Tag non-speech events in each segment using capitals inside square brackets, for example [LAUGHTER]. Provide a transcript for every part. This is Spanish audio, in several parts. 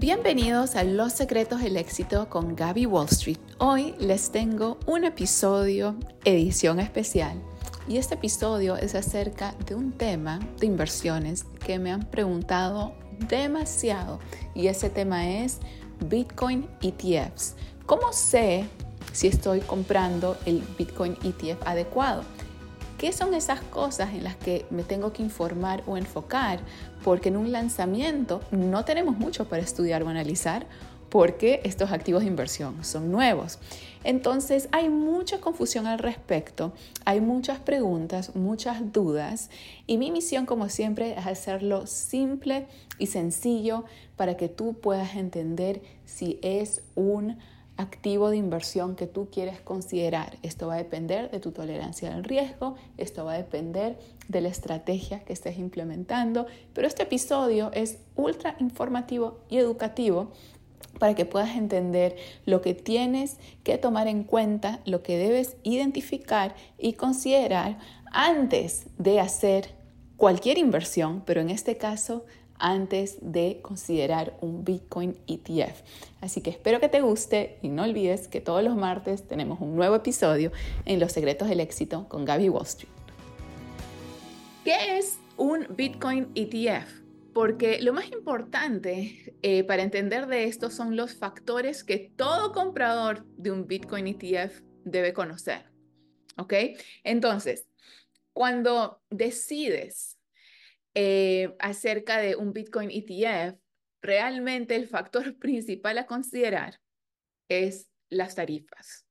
Bienvenidos a Los Secretos del Éxito con Gaby Wall Street. Hoy les tengo un episodio edición especial y este episodio es acerca de un tema de inversiones que me han preguntado demasiado y ese tema es Bitcoin ETFs. ¿Cómo sé si estoy comprando el Bitcoin ETF adecuado? ¿Qué son esas cosas en las que me tengo que informar o enfocar? Porque en un lanzamiento no tenemos mucho para estudiar o analizar porque estos activos de inversión son nuevos. Entonces hay mucha confusión al respecto, hay muchas preguntas, muchas dudas y mi misión como siempre es hacerlo simple y sencillo para que tú puedas entender si es un activo de inversión que tú quieres considerar. Esto va a depender de tu tolerancia al riesgo, esto va a depender de la estrategia que estés implementando, pero este episodio es ultra informativo y educativo para que puedas entender lo que tienes que tomar en cuenta, lo que debes identificar y considerar antes de hacer cualquier inversión, pero en este caso antes de considerar un Bitcoin ETF. Así que espero que te guste y no olvides que todos los martes tenemos un nuevo episodio en Los Secretos del Éxito con Gaby Wall Street. ¿Qué es un Bitcoin ETF? Porque lo más importante eh, para entender de esto son los factores que todo comprador de un Bitcoin ETF debe conocer. ¿Ok? Entonces, cuando decides eh, acerca de un Bitcoin ETF, realmente el factor [LAUGHS] principal a considerar es las tarifas.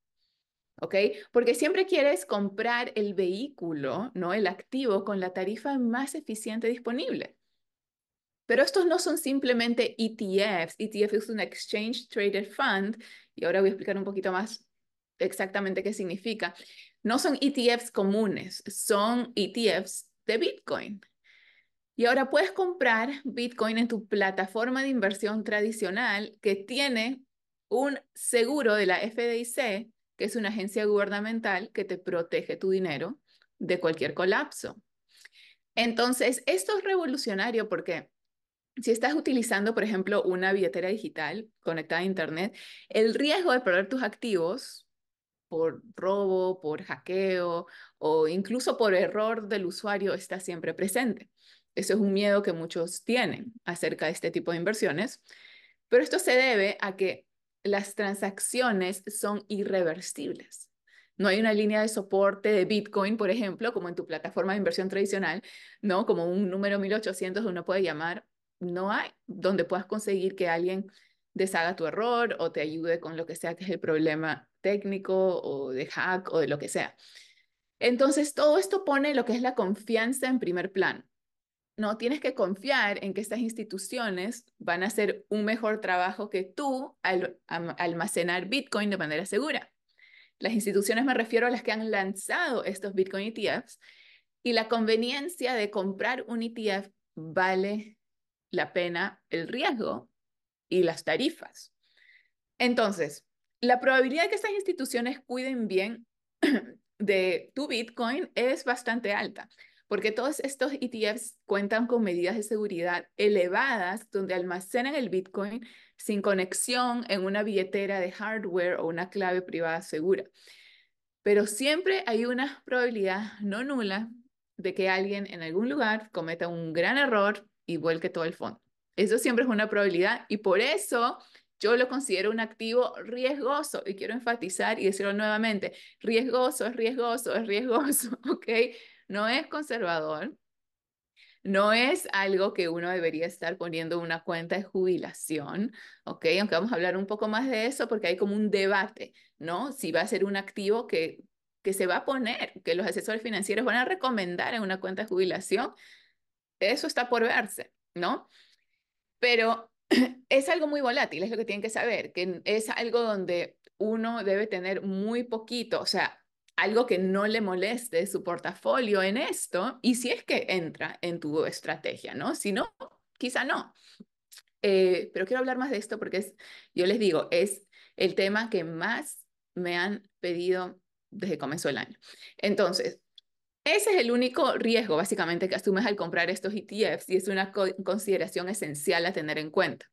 ¿Ok? Porque siempre quieres comprar el vehículo, ¿no? El activo con la tarifa más eficiente disponible. Pero estos no son simplemente ETFs. ETF es un Exchange Traded Fund, y ahora voy a explicar un poquito más exactamente qué significa. No son ETFs comunes, son ETFs de Bitcoin. Y ahora puedes comprar Bitcoin en tu plataforma de inversión tradicional que tiene un seguro de la FDIC, que es una agencia gubernamental que te protege tu dinero de cualquier colapso. Entonces, esto es revolucionario porque si estás utilizando, por ejemplo, una billetera digital conectada a Internet, el riesgo de perder tus activos por robo, por hackeo o incluso por error del usuario está siempre presente. Eso es un miedo que muchos tienen acerca de este tipo de inversiones, pero esto se debe a que las transacciones son irreversibles. No hay una línea de soporte de Bitcoin, por ejemplo, como en tu plataforma de inversión tradicional, ¿no? Como un número 1800 uno puede llamar, no hay donde puedas conseguir que alguien deshaga tu error o te ayude con lo que sea que es el problema técnico o de hack o de lo que sea. Entonces, todo esto pone lo que es la confianza en primer plano. No, tienes que confiar en que estas instituciones van a hacer un mejor trabajo que tú al almacenar Bitcoin de manera segura. Las instituciones me refiero a las que han lanzado estos Bitcoin ETFs y la conveniencia de comprar un ETF vale la pena el riesgo y las tarifas. Entonces, la probabilidad de que estas instituciones cuiden bien [CLEARS THROAT] de tu Bitcoin es bastante alta porque todos estos ETFs cuentan con medidas de seguridad elevadas donde almacenan el Bitcoin sin conexión en una billetera de hardware o una clave privada segura. Pero siempre hay una probabilidad no nula de que alguien en algún lugar cometa un gran error y vuelque todo el fondo. Eso siempre es una probabilidad y por eso yo lo considero un activo riesgoso y quiero enfatizar y decirlo nuevamente, riesgoso, es riesgoso, es riesgoso, [LAUGHS] ¿ok? No es conservador, no es algo que uno debería estar poniendo una cuenta de jubilación, ¿ok? Aunque vamos a hablar un poco más de eso porque hay como un debate, ¿no? Si va a ser un activo que, que se va a poner, que los asesores financieros van a recomendar en una cuenta de jubilación, eso está por verse, ¿no? Pero [CLEARS THROAT] es algo muy volátil, es lo que tienen que saber, que es algo donde uno debe tener muy poquito, o sea, algo que no le moleste su portafolio en esto y si es que entra en tu estrategia, ¿no? Si no, quizá no. Eh, pero quiero hablar más de esto porque es, yo les digo, es el tema que más me han pedido desde que comenzó el año. Entonces, ese es el único riesgo básicamente que asumes al comprar estos ETFs y es una consideración esencial a tener en cuenta.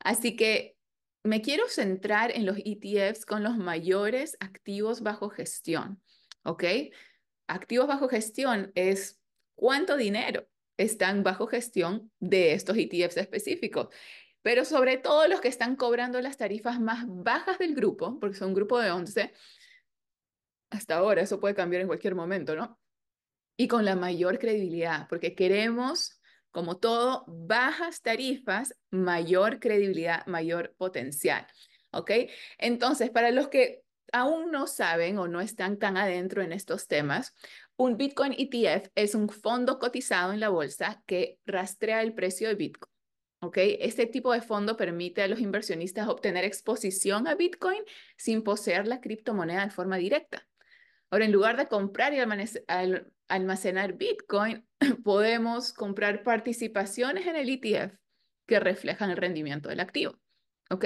Así que me quiero centrar en los ETFs con los mayores activos bajo gestión, ¿ok? Activos bajo gestión es cuánto dinero están bajo gestión de estos ETFs específicos pero sobre todo los que están cobrando las tarifas más bajas del grupo, porque son un grupo de 11, hasta ahora eso puede cambiar en cualquier momento, ¿no? Y con la mayor credibilidad, porque queremos, como todo, bajas tarifas, mayor credibilidad, mayor potencial, ¿ok? Entonces, para los que aún no saben o no están tan adentro en estos temas, un Bitcoin ETF es un fondo cotizado en la bolsa que rastrea el precio de Bitcoin. ¿ok? Este tipo de fondo permite a los inversionistas obtener exposición a Bitcoin sin poseer la criptomoneda de forma directa. Ahora, en lugar de comprar y almacenar Bitcoin, [CLEARS THROAT] podemos comprar participaciones en el ETF que reflejan el rendimiento del activo, ¿ok?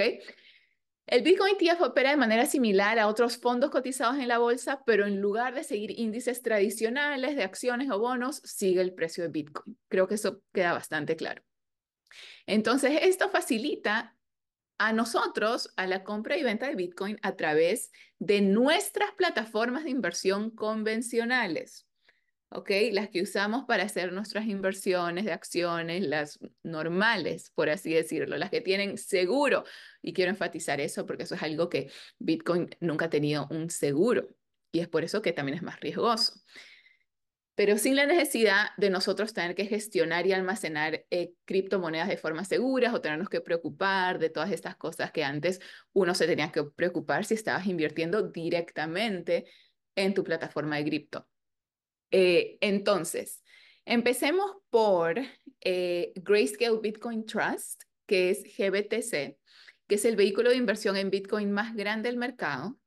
El Bitcoin ETF opera de manera similar a otros fondos cotizados en la bolsa, pero en lugar de seguir índices tradicionales de acciones o bonos, sigue el precio de Bitcoin. Creo que eso queda bastante claro. Entonces, esto facilita a nosotros a la compra y venta de Bitcoin a través de nuestras plataformas de inversión convencionales. ¿ok? Las que usamos para hacer nuestras inversiones de acciones, las normales, por así decirlo, las que tienen seguro. Y quiero enfatizar eso porque eso es algo que Bitcoin nunca ha tenido un seguro y es por eso que también es más riesgoso pero sin la necesidad de nosotros tener que gestionar y almacenar eh, criptomonedas de forma segura o tenernos que preocupar de todas estas cosas que antes uno se tenía que preocupar si estabas invirtiendo directamente en tu plataforma de cripto. Eh, entonces, empecemos por eh, Grayscale Bitcoin Trust, que es GBTC, que es el vehículo de inversión en Bitcoin más grande del mercado.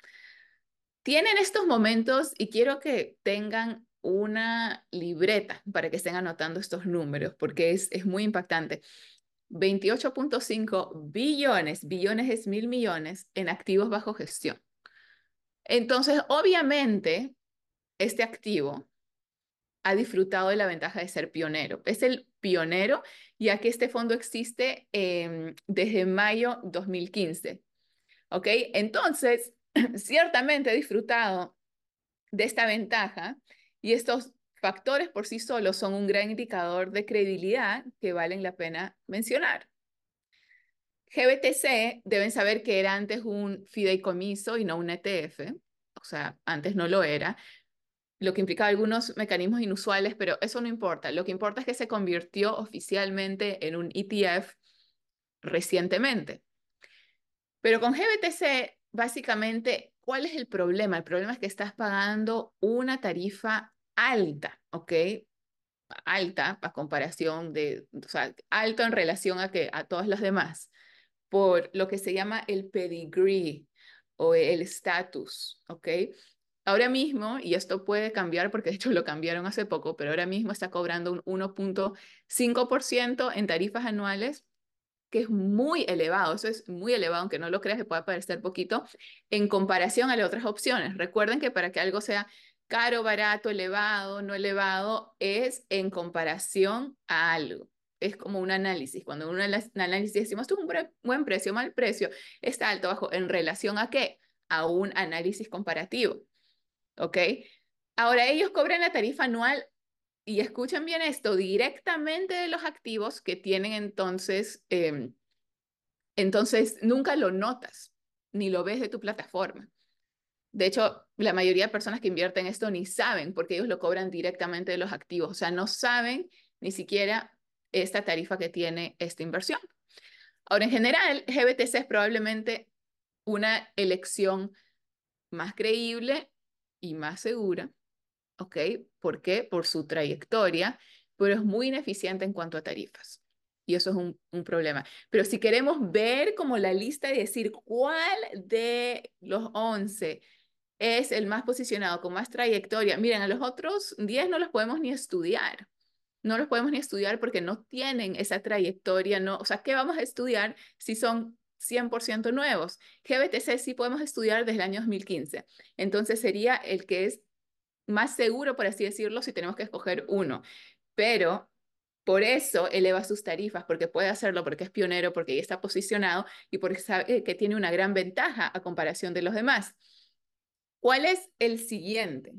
Tienen estos momentos, y quiero que tengan una libreta para que estén anotando estos números, porque es, es muy impactante. 28.5 billones, billones es mil millones en activos bajo gestión. Entonces, obviamente, este activo ha disfrutado de la ventaja de ser pionero. Es el pionero, ya que este fondo existe em, desde mayo 2015. ¿Ok? Entonces, [CLEARS THROAT] ciertamente ha disfrutado de esta ventaja y estos factores por sí solos son un gran indicador de credibilidad que valen la pena mencionar. GBTC deben saber que era antes un fideicomiso y no un ETF, o sea, antes no lo era, lo que implicaba algunos mecanismos inusuales, pero eso no importa. Lo que importa es que se convirtió oficialmente en un ETF recientemente. Pero con GBTC, básicamente, ¿cuál es el problema? El problema es que estás pagando una tarifa alta, ¿ok? Alta a comparación de, o sea, alto en relación a, que, a todas las demás, por lo que se llama el pedigree o el estatus, ¿ok? Ahora mismo, y esto puede cambiar porque de hecho lo cambiaron hace poco, pero ahora mismo está cobrando un 1.5% en tarifas anuales, que es muy elevado, eso es muy elevado, aunque no lo creas que puede parecer poquito, en comparación a las otras opciones. Recuerden que para que algo sea caro, barato, elevado, no elevado, es en comparación a algo. Es como un análisis. Cuando un análisis decimos, esto es un buen precio, mal precio, está alto, bajo, ¿en relación a qué? A un análisis comparativo. ¿Ok? Ahora ellos cobran la tarifa anual y escuchen bien esto, directamente de los activos que tienen entonces, em, entonces nunca lo notas ni lo ves de tu plataforma. De hecho, la mayoría de personas que invierten esto ni saben porque ellos lo cobran directamente de los activos. O sea, no saben ni siquiera esta tarifa que tiene esta inversión. Ahora, en general, GBTC es probablemente una elección más creíble y más segura. ¿Ok? ¿Por qué? Por su trayectoria, pero es muy ineficiente en cuanto a tarifas. Y eso es un, un, problema. Pero si queremos ver como la lista y decir cuál de los 11 es el más posicionado, con más trayectoria. Miren, a los otros 10 no los podemos ni estudiar. No los podemos ni estudiar porque no tienen esa trayectoria, no, o sea, ¿qué vamos a estudiar si son 100% nuevos? GBTC sí podemos estudiar desde el año 2015. Entonces sería el que es más seguro, por así decirlo, si tenemos que escoger uno. Pero Por eso eleva sus tarifas, porque puede hacerlo, porque es pionero, porque ya está posicionado y porque sabe que tiene una gran ventaja a comparación de los demás. ¿Cuál es el siguiente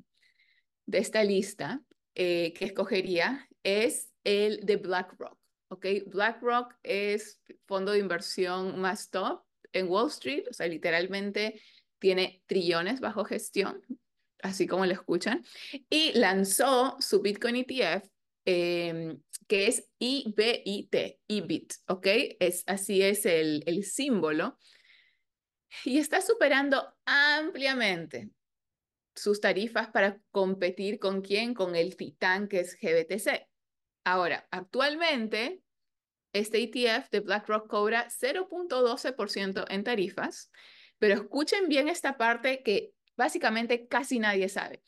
de esta lista eh, que escogería? Es el de BlackRock. ¿ok? BlackRock es fondo de inversión más top en Wall Street, o sea, literalmente tiene trillones bajo gestión, así como lo escuchan, y lanzó su Bitcoin ETF Em, que es IBIT, IBIT, ¿ok? Así es el símbolo. Y está superando ampliamente sus tarifas para competir con quién, con el titán que es GBTC. Ahora, actualmente, este ETF de BlackRock cobra 0.12% en tarifas, pero escuchen bien esta parte que básicamente casi nadie sabe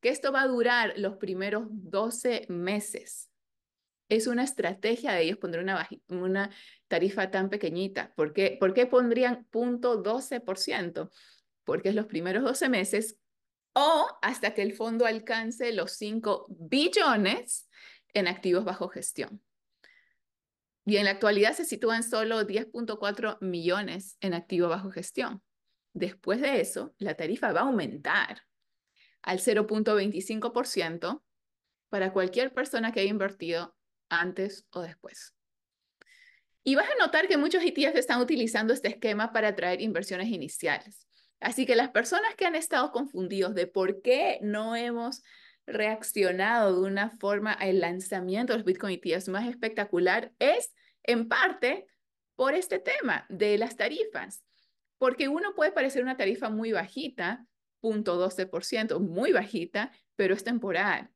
que esto va a durar los primeros 12 meses. Es una estrategia de ellos poner una, una tarifa tan pequeñita. ¿Por qué, ¿Por qué pondrían 0.12%? Porque es los primeros 12 meses o hasta que el fondo alcance los 5 billones en activos bajo gestión. Y en la actualidad se sitúan solo 10.4 millones en activos bajo gestión. Después de eso, la tarifa va a aumentar al 0.25% para cualquier persona que haya invertido antes o después. Y vas a notar que muchos ETF están utilizando este esquema para atraer inversiones iniciales. Así que las personas que han estado confundidos de por qué no hemos reaccionado de una forma al lanzamiento de los Bitcoin ETFs más espectacular es en parte por este tema de las tarifas. Porque uno puede parecer una tarifa muy bajita, 0.12%, muy bajita, pero es temporal.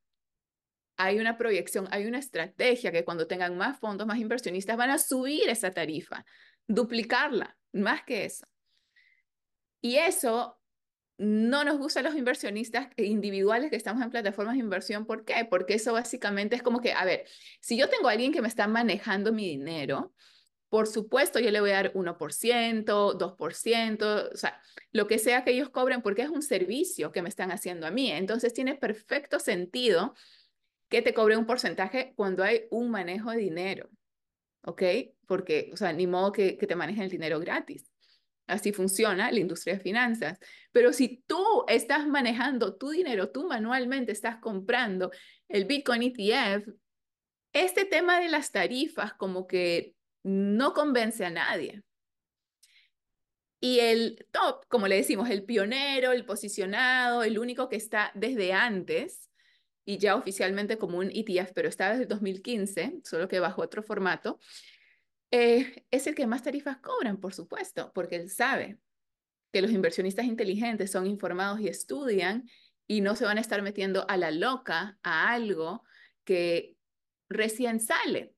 Hay una proyección, hay una estrategia que cuando tengan más fondos, más inversionistas, van a subir esa tarifa, duplicarla, más que eso. Y eso no nos gusta a los inversionistas individuales que estamos en plataformas de inversión. ¿Por qué? Porque eso básicamente es como que, a ver, si yo tengo a alguien que me está manejando mi dinero, por supuesto, yo le voy a dar 1%, 2%, o sea, lo que sea que ellos cobren, porque es un servicio que me están haciendo a mí. Entonces, tiene perfecto sentido que te cobre un porcentaje cuando hay un manejo de dinero, ¿ok? Porque, o sea, ni modo que, que te manejen el dinero gratis. Así funciona la industria de finanzas. Pero si tú estás manejando tu dinero, tú manualmente estás comprando el Bitcoin ETF, este tema de las tarifas como que no convence a nadie. Y el top, como le decimos, el pionero, el posicionado, el único que está desde antes y ya oficialmente como un ETF, pero está desde 2015, solo que bajo otro formato, es el que más tarifas cobran, por supuesto, porque él sabe que los inversionistas inteligentes son informados y estudian y no se van a estar metiendo a la loca a algo que recién sale.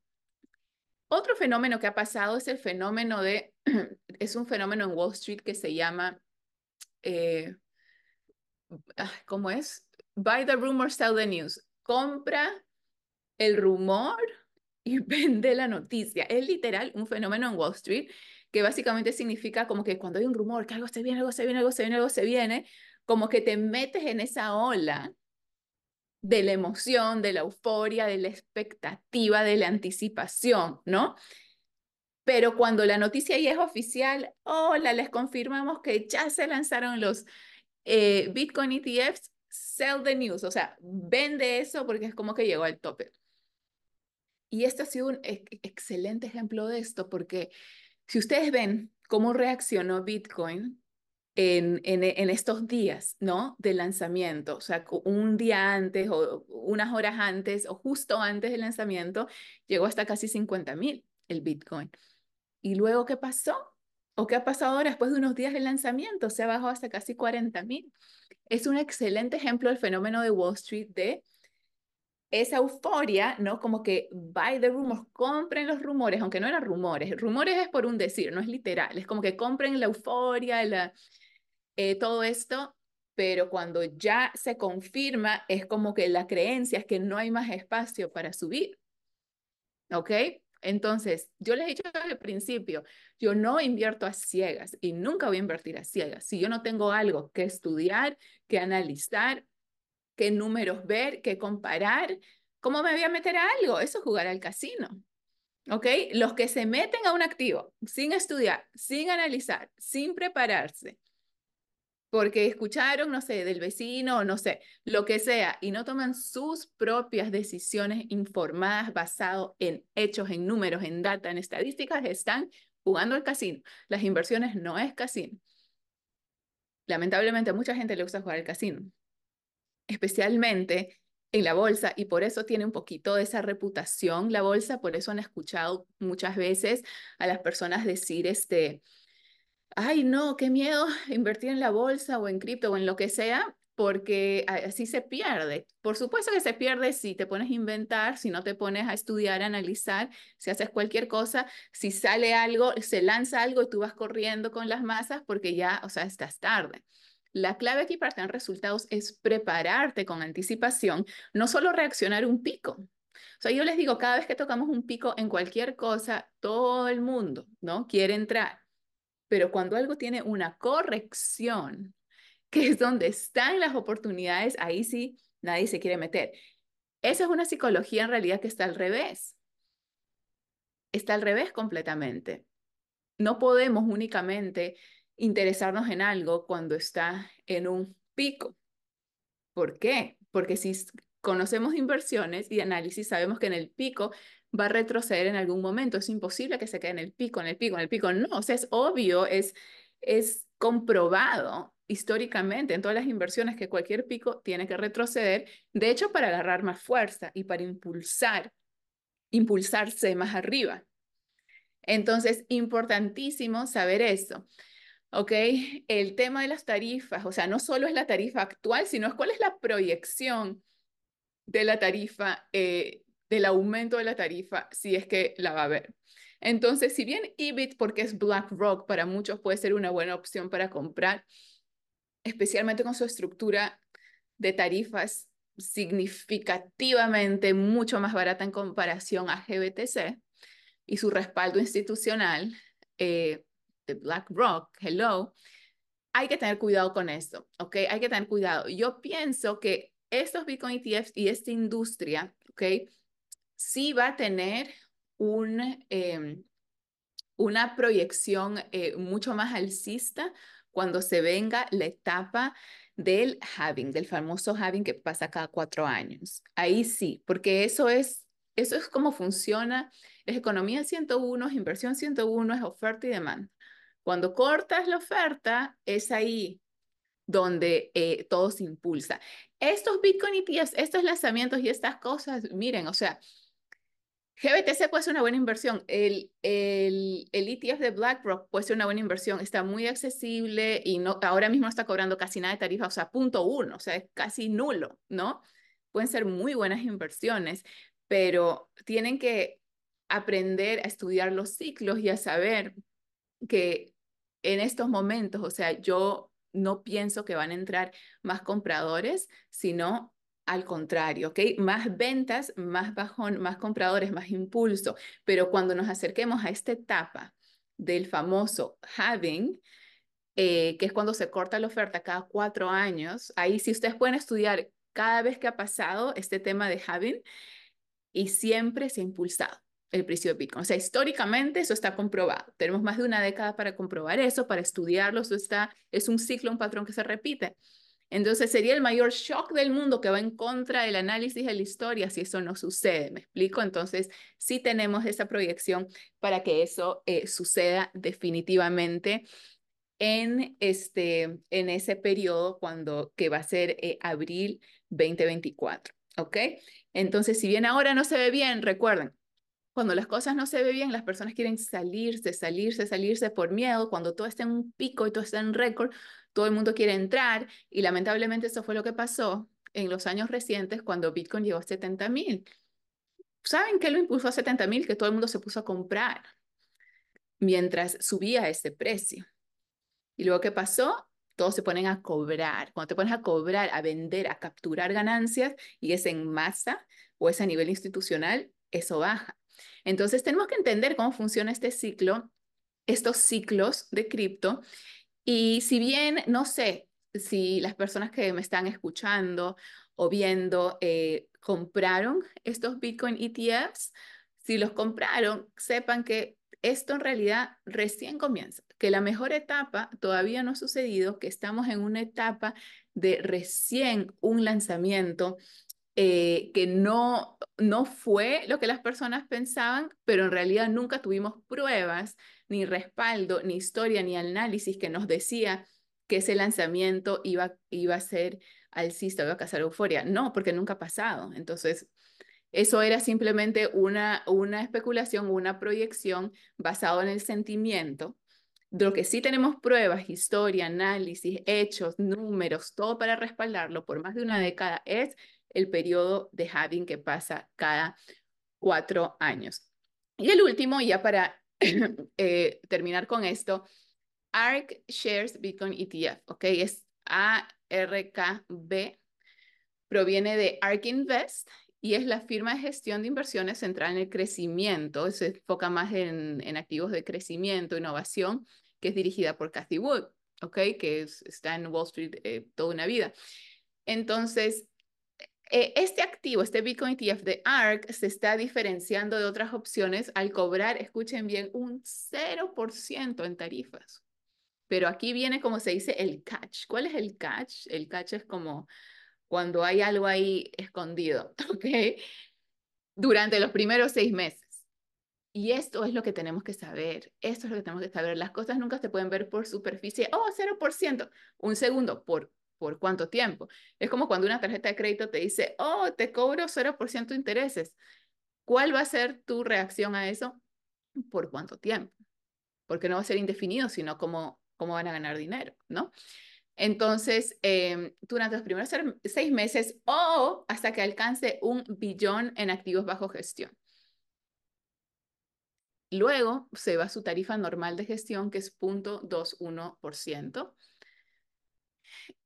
Otro fenómeno que ha pasado es el fenómeno de, [CLEARS THROAT] es un fenómeno en Wall Street que se llama, eh, ah, ¿cómo es? Buy the rumor, sell the news. Compra el rumor y [LAUGHS] vende la noticia. Es literal un fenómeno en Wall Street que básicamente significa como que cuando hay un rumor, que algo se viene, algo se viene, algo se viene, algo se viene, como que te metes en esa ola de la emoción, de la euforia, de la expectativa, de la anticipación, ¿no? Pero cuando la noticia ya es oficial, hola, les confirmamos que ya se lanzaron los eh, Bitcoin ETFs, sell the news, o sea, vende eso porque es como que llegó al tope. Y este ha sido un excelente ejemplo de esto porque si ustedes ven cómo reaccionó Bitcoin en, en, estos días, ¿no? De lanzamiento, o sea, un día antes o unas horas antes o justo antes del lanzamiento, llegó hasta casi 50 mil el Bitcoin. ¿Y luego qué pasó? ¿O qué ha pasado ahora después de unos días de lanzamiento? Se ha bajado hasta casi 40 mil. Es un excelente ejemplo del fenómeno de Wall Street de esa euforia, ¿no? Como que buy the rumors, compren los rumores, aunque no eran rumores. Rumores es por un decir, no es literal. Es como que compren la euforia, la, eh, todo esto, pero cuando ya se confirma, es como que la creencia es que no hay más espacio para subir. ¿Ok? Entonces, yo les he dicho al principio, yo no invierto a ciegas y nunca voy a invertir a ciegas. Si yo no tengo algo que estudiar, que analizar, qué números ver, qué comparar, ¿Cómo me voy a meter a algo? Eso es jugar al casino. ¿Ok? Los que se meten a un activo sin estudiar, sin analizar, sin prepararse, porque escucharon, no sé, del vecino, no sé, lo que sea, y no toman sus propias decisiones informadas basado en hechos, en números, en data, en estadísticas, están jugando al casino. Las inversiones no es casino. Lamentablemente mucha gente le gusta jugar al casino, especialmente en la bolsa y por eso tiene un poquito de esa reputación la bolsa, por eso han escuchado muchas veces a las personas decir este, ay no, qué miedo [LAUGHS] invertir en la bolsa o en cripto o en lo que sea, porque así se pierde. Por supuesto que se pierde si te pones a inventar, si no te pones a estudiar, analizar, si haces cualquier cosa, si sale algo, se lanza algo y tú vas corriendo con las masas porque ya, o sea, estás tarde. La clave aquí para tener resultados es prepararte con anticipación, no solo reaccionar un pico. O sea, yo les digo, cada vez que tocamos un pico en cualquier cosa, todo el mundo, ¿no? Quiere entrar. Pero cuando algo tiene una corrección, [LAUGHS] que es donde están las oportunidades, ahí sí nadie se quiere meter. Esa es una psicología en realidad que está al revés. Está al revés completamente. No podemos únicamente interesarnos en algo cuando está en un pico. ¿Por qué? Porque si conocemos inversiones y análisis, sabemos que en el pico va a retroceder en algún momento. Es imposible que se quede en el pico, en el pico, en el pico. No, o sea, es obvio, es, es comprobado históricamente en todas las inversiones que cualquier pico tiene que retroceder, de hecho, para agarrar más fuerza y para impulsar, impulsarse más arriba. Entonces, importantísimo saber eso. ¿Ok? El tema de las tarifas, o sea, no solo es la tarifa actual, sino es cuál es la proyección de la tarifa, eh, del aumento de la tarifa, si es que la va a haber. Entonces, si bien EBIT, porque es BlackRock, para muchos puede ser una buena opción para comprar, especialmente con su estructura de tarifas significativamente mucho más barata en comparación a GBTC y su respaldo institucional, eh, de BlackRock, hello, hay que tener cuidado con esto, ¿ok? Hay que tener cuidado. Yo pienso que estos Bitcoin ETFs y esta industria, ¿ok? Sí va a tener un, em, una proyección eh, mucho más alcista cuando se venga la etapa del halving, del famoso halving que pasa cada cuatro años. Ahí sí, porque eso es, eso es como funciona. Es economía 101, es inversión 101, es oferta y demanda. Cuando cortas la oferta, es ahí donde eh, todo se impulsa. Estos Bitcoin ETFs, estos lanzamientos y estas cosas, miren, o sea, GBTC puede ser una buena inversión. El, el, el, ETF de BlackRock puede ser una buena inversión. Está muy accesible y no, ahora mismo no está cobrando casi nada de tarifa, o sea, punto uno, o sea, es casi nulo, ¿no? Pueden ser muy buenas inversiones, pero tienen que aprender a estudiar los ciclos y a saber que en estos momentos, o sea, yo no pienso que van a entrar más compradores, sino al contrario, ¿ok? Más ventas, más bajón, más compradores, más impulso. Pero cuando nos acerquemos a esta etapa del famoso having, eh, que es cuando se corta la oferta cada cuatro años, ahí si ustedes pueden estudiar cada vez que ha pasado este tema de having y siempre se ha impulsado el precio de Bitcoin. O sea, históricamente eso está comprobado. Tenemos más de una década para comprobar eso, para estudiarlo. Eso está, es un ciclo, un patrón que se repite. Entonces sería el mayor shock del mundo que va en contra del análisis de la historia si eso no sucede. ¿Me explico? Entonces sí tenemos esa proyección para que eso eh, suceda definitivamente en, este, en ese periodo cuando, que va a ser eh, abril 2024. ¿Ok? Entonces, si bien ahora no se ve bien, recuerden, cuando las cosas no se ven bien, las personas quieren salirse, salirse, salirse por miedo. Cuando todo está en un pico y todo está en récord, todo el mundo quiere entrar. Y lamentablemente eso fue lo que pasó en los años recientes cuando Bitcoin llegó a 70 mil. ¿Saben qué lo impulsó a 70 mil? Que todo el mundo se puso a comprar mientras subía ese precio. Y luego, ¿qué pasó? Todos se ponen a cobrar. Cuando te pones a cobrar, a vender, a capturar ganancias, y es en masa o es a nivel institucional, eso baja. Entonces tenemos que entender cómo funciona este ciclo, estos ciclos de cripto. Y si bien no sé si las personas que me están escuchando o viendo, eh, compraron estos Bitcoin ETFs. Si los compraron, sepan que esto en realidad recién comienza, que la mejor etapa todavía no ha sucedido, que estamos en una etapa de recién un lanzamiento eh, que no, no fue lo que las personas pensaban, pero en realidad nunca tuvimos pruebas, ni respaldo, ni historia, ni análisis que nos decía que ese lanzamiento iba, iba a ser alcista, iba a causar euforia. No, porque nunca ha pasado. Entonces, eso era simplemente una, una especulación, una proyección basada en el sentimiento. Lo que sí tenemos pruebas, historia, análisis, hechos, números, todo para respaldarlo por más de una década es el periodo de halving que pasa cada cuatro años. Y el último, ya para [LAUGHS] eh, terminar con esto, ARK Shares Bitcoin ETF, ¿ok? Es ARKB, proviene de ARK Invest y es la firma de gestión de inversiones centrada en el crecimiento, se enfoca más en, activos de crecimiento, innovación, que es dirigida por Cathy Wood, ¿ok? Que está en Wall Street eh, toda una vida. Entonces, este activo, este Bitcoin ETF de ARK, se está diferenciando de otras opciones al cobrar, escuchen bien, un 0% en tarifas. Pero aquí viene como se dice el catch. ¿Cuál es el catch? El catch es como cuando hay algo ahí escondido, [LAUGHS] ¿ok? Durante los primeros seis meses. Y esto es lo que tenemos que saber, esto es lo que tenemos que saber. Las cosas nunca se pueden ver por superficie, oh, 0%, un segundo, ¿por, ¿por cuánto tiempo? Es como cuando una tarjeta de crédito te dice, oh, te cobro 0% de intereses. ¿Cuál va a ser tu reacción a eso? ¿Por cuánto tiempo? Porque no va a ser indefinido, sino cómo, cómo van a ganar dinero, ¿no? Entonces, em, durante los primeros seis meses o hasta que alcance un billón en activos bajo gestión. Luego se va a su tarifa normal de gestión, que es 0.21%.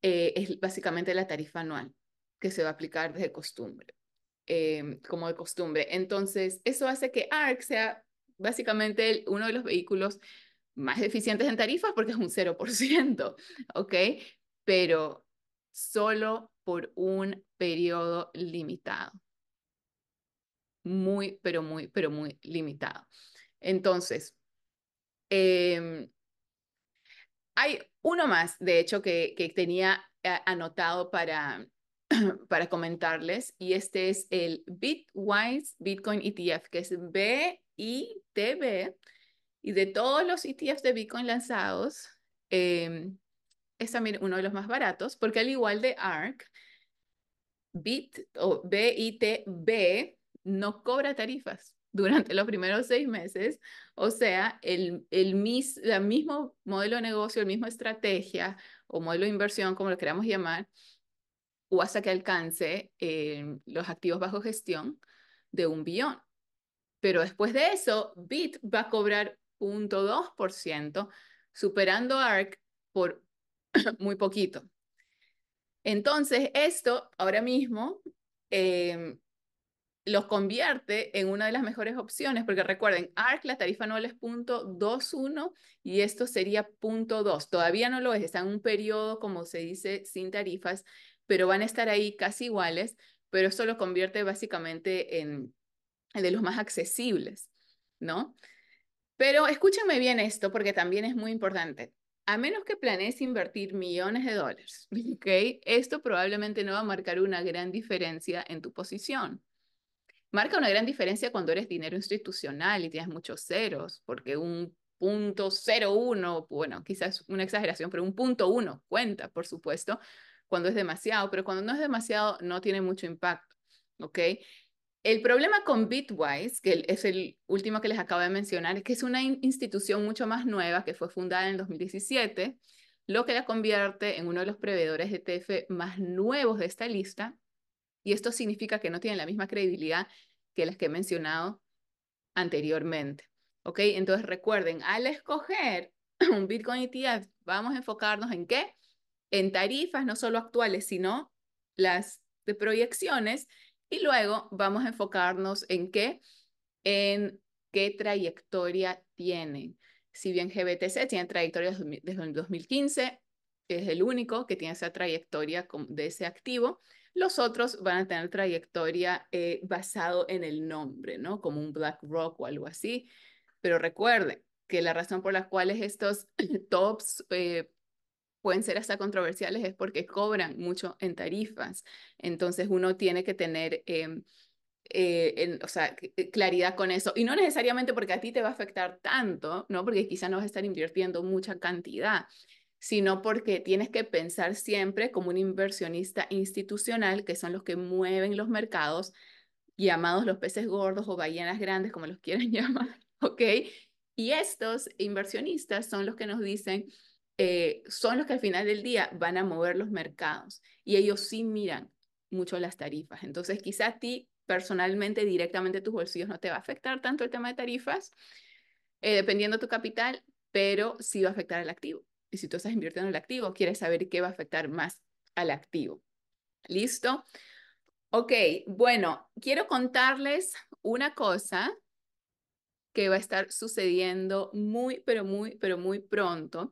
Eh, es básicamente la tarifa anual que se va a aplicar de costumbre, em, como de costumbre. Entonces, eso hace que ARC sea básicamente uno de los vehículos más eficientes en tarifas porque es un 0%, [LAUGHS] ¿ok? Pero solo por un periodo limitado. Muy, pero muy, pero muy limitado. Entonces, em, hay uno más, de hecho, que, tenía eh, anotado para, [CLEARS THROAT] para comentarles, y este es el Bitwise Bitcoin ETF, que es BITB, y de todos los ETFs de Bitcoin lanzados, eh, es también uno de los más baratos, porque al igual de ARK, BIT o BITB no cobra tarifas durante los primeros seis meses. O sea, el, el, mis, el mismo modelo de negocio, el mismo estrategia o modelo de inversión, como lo queramos llamar, o hasta que alcance eh, los activos bajo gestión de un billón. Pero después de eso, BIT va a cobrar 0.2%, superando ARC por [COUGHS] muy poquito. Entonces, esto ahora mismo eh, los convierte en una de las mejores opciones, porque recuerden, ARC, la tarifa anual es 0.21 y esto sería 0.2. Todavía no lo es, está en un periodo, como se dice, sin tarifas, pero van a estar ahí casi iguales, pero esto lo convierte básicamente en, en de los más accesibles, ¿no? Pero escúchenme bien esto porque también es muy importante. A menos que planees invertir millones de dólares, [LAUGHS] ¿ok? Esto probablemente no va a marcar una gran diferencia en tu posición. Marca una gran diferencia cuando eres dinero institucional y tienes muchos ceros, porque un punto cero uno, bueno, quizás una exageración, pero un punto uno cuenta, por supuesto, cuando es demasiado, pero cuando no es demasiado no tiene mucho impacto, ¿ok? El problema con Bitwise, que es el último que les acabo de mencionar, es que es una institución mucho más nueva que fue fundada en el 2017, lo que la convierte en uno de los proveedores de ETF más nuevos de esta lista. Y esto significa que no tienen la misma credibilidad que las que he mencionado anteriormente. ¿Ok? Entonces recuerden, al escoger [CLEARS THROAT] un Bitcoin ETF, vamos a enfocarnos en qué? En tarifas no solo actuales, sino las de proyecciones y luego vamos a enfocarnos en qué, en qué trayectoria tienen. Si bien GBTC tiene trayectoria desde el 2015, es el único que tiene esa trayectoria de ese activo, Los otros van a tener trayectoria eh, basado en el nombre, ¿no? Como un BlackRock o algo así. Pero recuerden que la razón por la cual estos [CLEARS THROAT] tops eh, pueden ser hasta controversiales es porque cobran mucho en tarifas. Entonces uno tiene que tener, em, eh, o sea, eh, claridad con eso. Y no necesariamente porque a ti te va a afectar tanto, ¿no? Porque quizá no vas a estar invirtiendo mucha cantidad, sino porque tienes que pensar siempre como un inversionista institucional, que son los que mueven los mercados, llamados los peces gordos o ballenas grandes, como los [LAUGHS] quieran llamar, ¿ok? Y estos inversionistas son los que nos dicen, eh, son los que al final del día van a mover los mercados y ellos sí miran mucho las tarifas. Entonces, quizá a ti personalmente, directamente tus bolsillos no te va a afectar tanto el tema de tarifas, eh, dependiendo de tu capital, pero sí va a afectar al activo. Y si tú estás invirtiendo en el activo, quieres saber qué va a afectar más al activo. ¿Listo? Ok, bueno, quiero contarles una cosa que va a estar sucediendo muy, pero muy, pero muy pronto.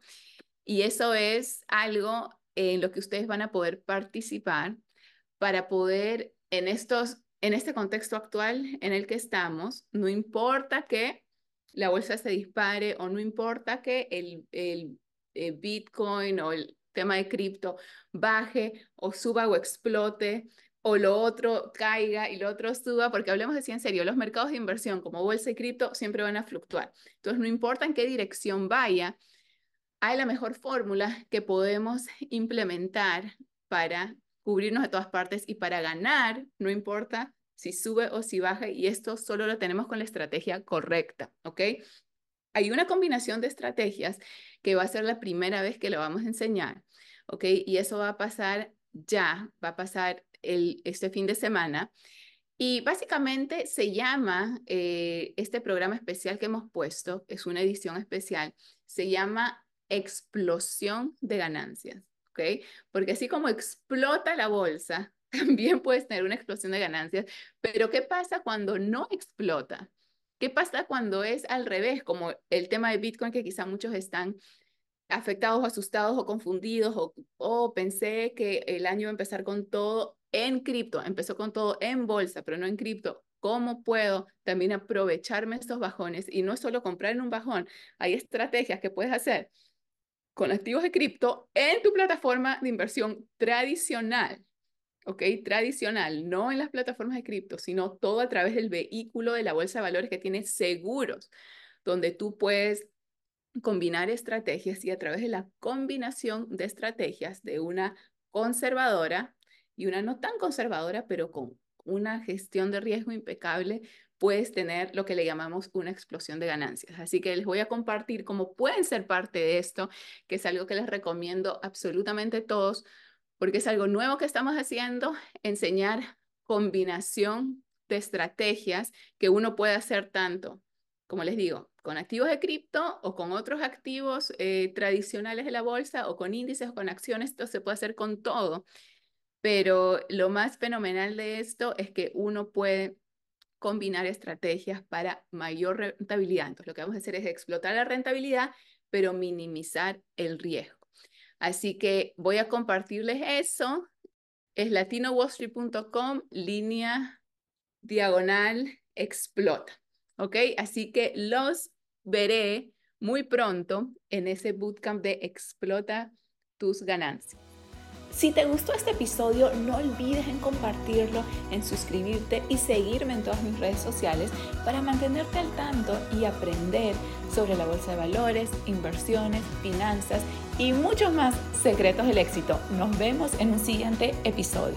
Y eso es algo en lo que ustedes van a poder participar para poder, en, estos, en este contexto actual en el que estamos, no importa que la bolsa se dispare o no importa que el, el, el Bitcoin o el tema de cripto baje o suba o explote, o lo otro caiga y lo otro suba, porque hablemos así en serio, los mercados de inversión como bolsa y cripto siempre van a fluctuar. Entonces, no importa en qué dirección vaya, hay la mejor fórmula que podemos implementar para cubrirnos de todas partes y para ganar, no importa si sube o si baja, y esto solo lo tenemos con la estrategia correcta, ¿ok? Hay una combinación de estrategias que va a ser la primera vez que lo vamos a enseñar, ¿ok? Y eso va a pasar ya, va a pasar este fin de semana. Y básicamente se llama, eh, este programa especial que hemos puesto, es una edición especial, se llama explosión de ganancias, ¿ok? Porque así como explota la bolsa, [LAUGHS] también puedes tener una explosión de ganancias, pero ¿qué pasa cuando no explota? ¿Qué pasa cuando es al revés, como el tema de Bitcoin, que quizá muchos están afectados asustados o confundidos o, pensé que el año iba a empezar con todo en cripto, empezó con todo en bolsa, pero no en cripto. ¿Cómo puedo también aprovecharme estos bajones? Y no solo comprar en un bajón, hay estrategias que puedes hacer con activos de cripto en tu plataforma de inversión tradicional. ¿Ok? Tradicional, no en las plataformas de cripto, sino todo a través del vehículo de la bolsa de valores que tiene seguros, donde tú puedes combinar estrategias y a través de la combinación de estrategias de una conservadora y una no tan conservadora, pero con una gestión de riesgo impecable, puedes tener lo que le llamamos una explosión de ganancias. Así que les voy a compartir cómo pueden ser parte de esto, que es algo que les recomiendo absolutamente todos, porque es algo nuevo que estamos haciendo, enseñar combinación de estrategias que uno puede hacer tanto, como les digo, con activos de cripto o con otros activos eh, tradicionales de la bolsa o con índices o con acciones, esto se puede hacer con todo. Pero lo más fenomenal de esto es que uno puede combinar estrategias para mayor rentabilidad. Entonces, lo que vamos a hacer es explotar la rentabilidad, pero minimizar el riesgo. Así que voy a compartirles eso. Es latinowallstreet.com, línea diagonal explota. ¿Ok? Así que los veré muy pronto en ese bootcamp de explota tus ganancias. Si te gustó este episodio, no olvides en compartirlo, en suscribirte y seguirme en todas mis redes sociales para mantenerte al tanto y aprender sobre la bolsa de valores, inversiones, finanzas y muchos más secretos del éxito. Nos vemos en un siguiente episodio.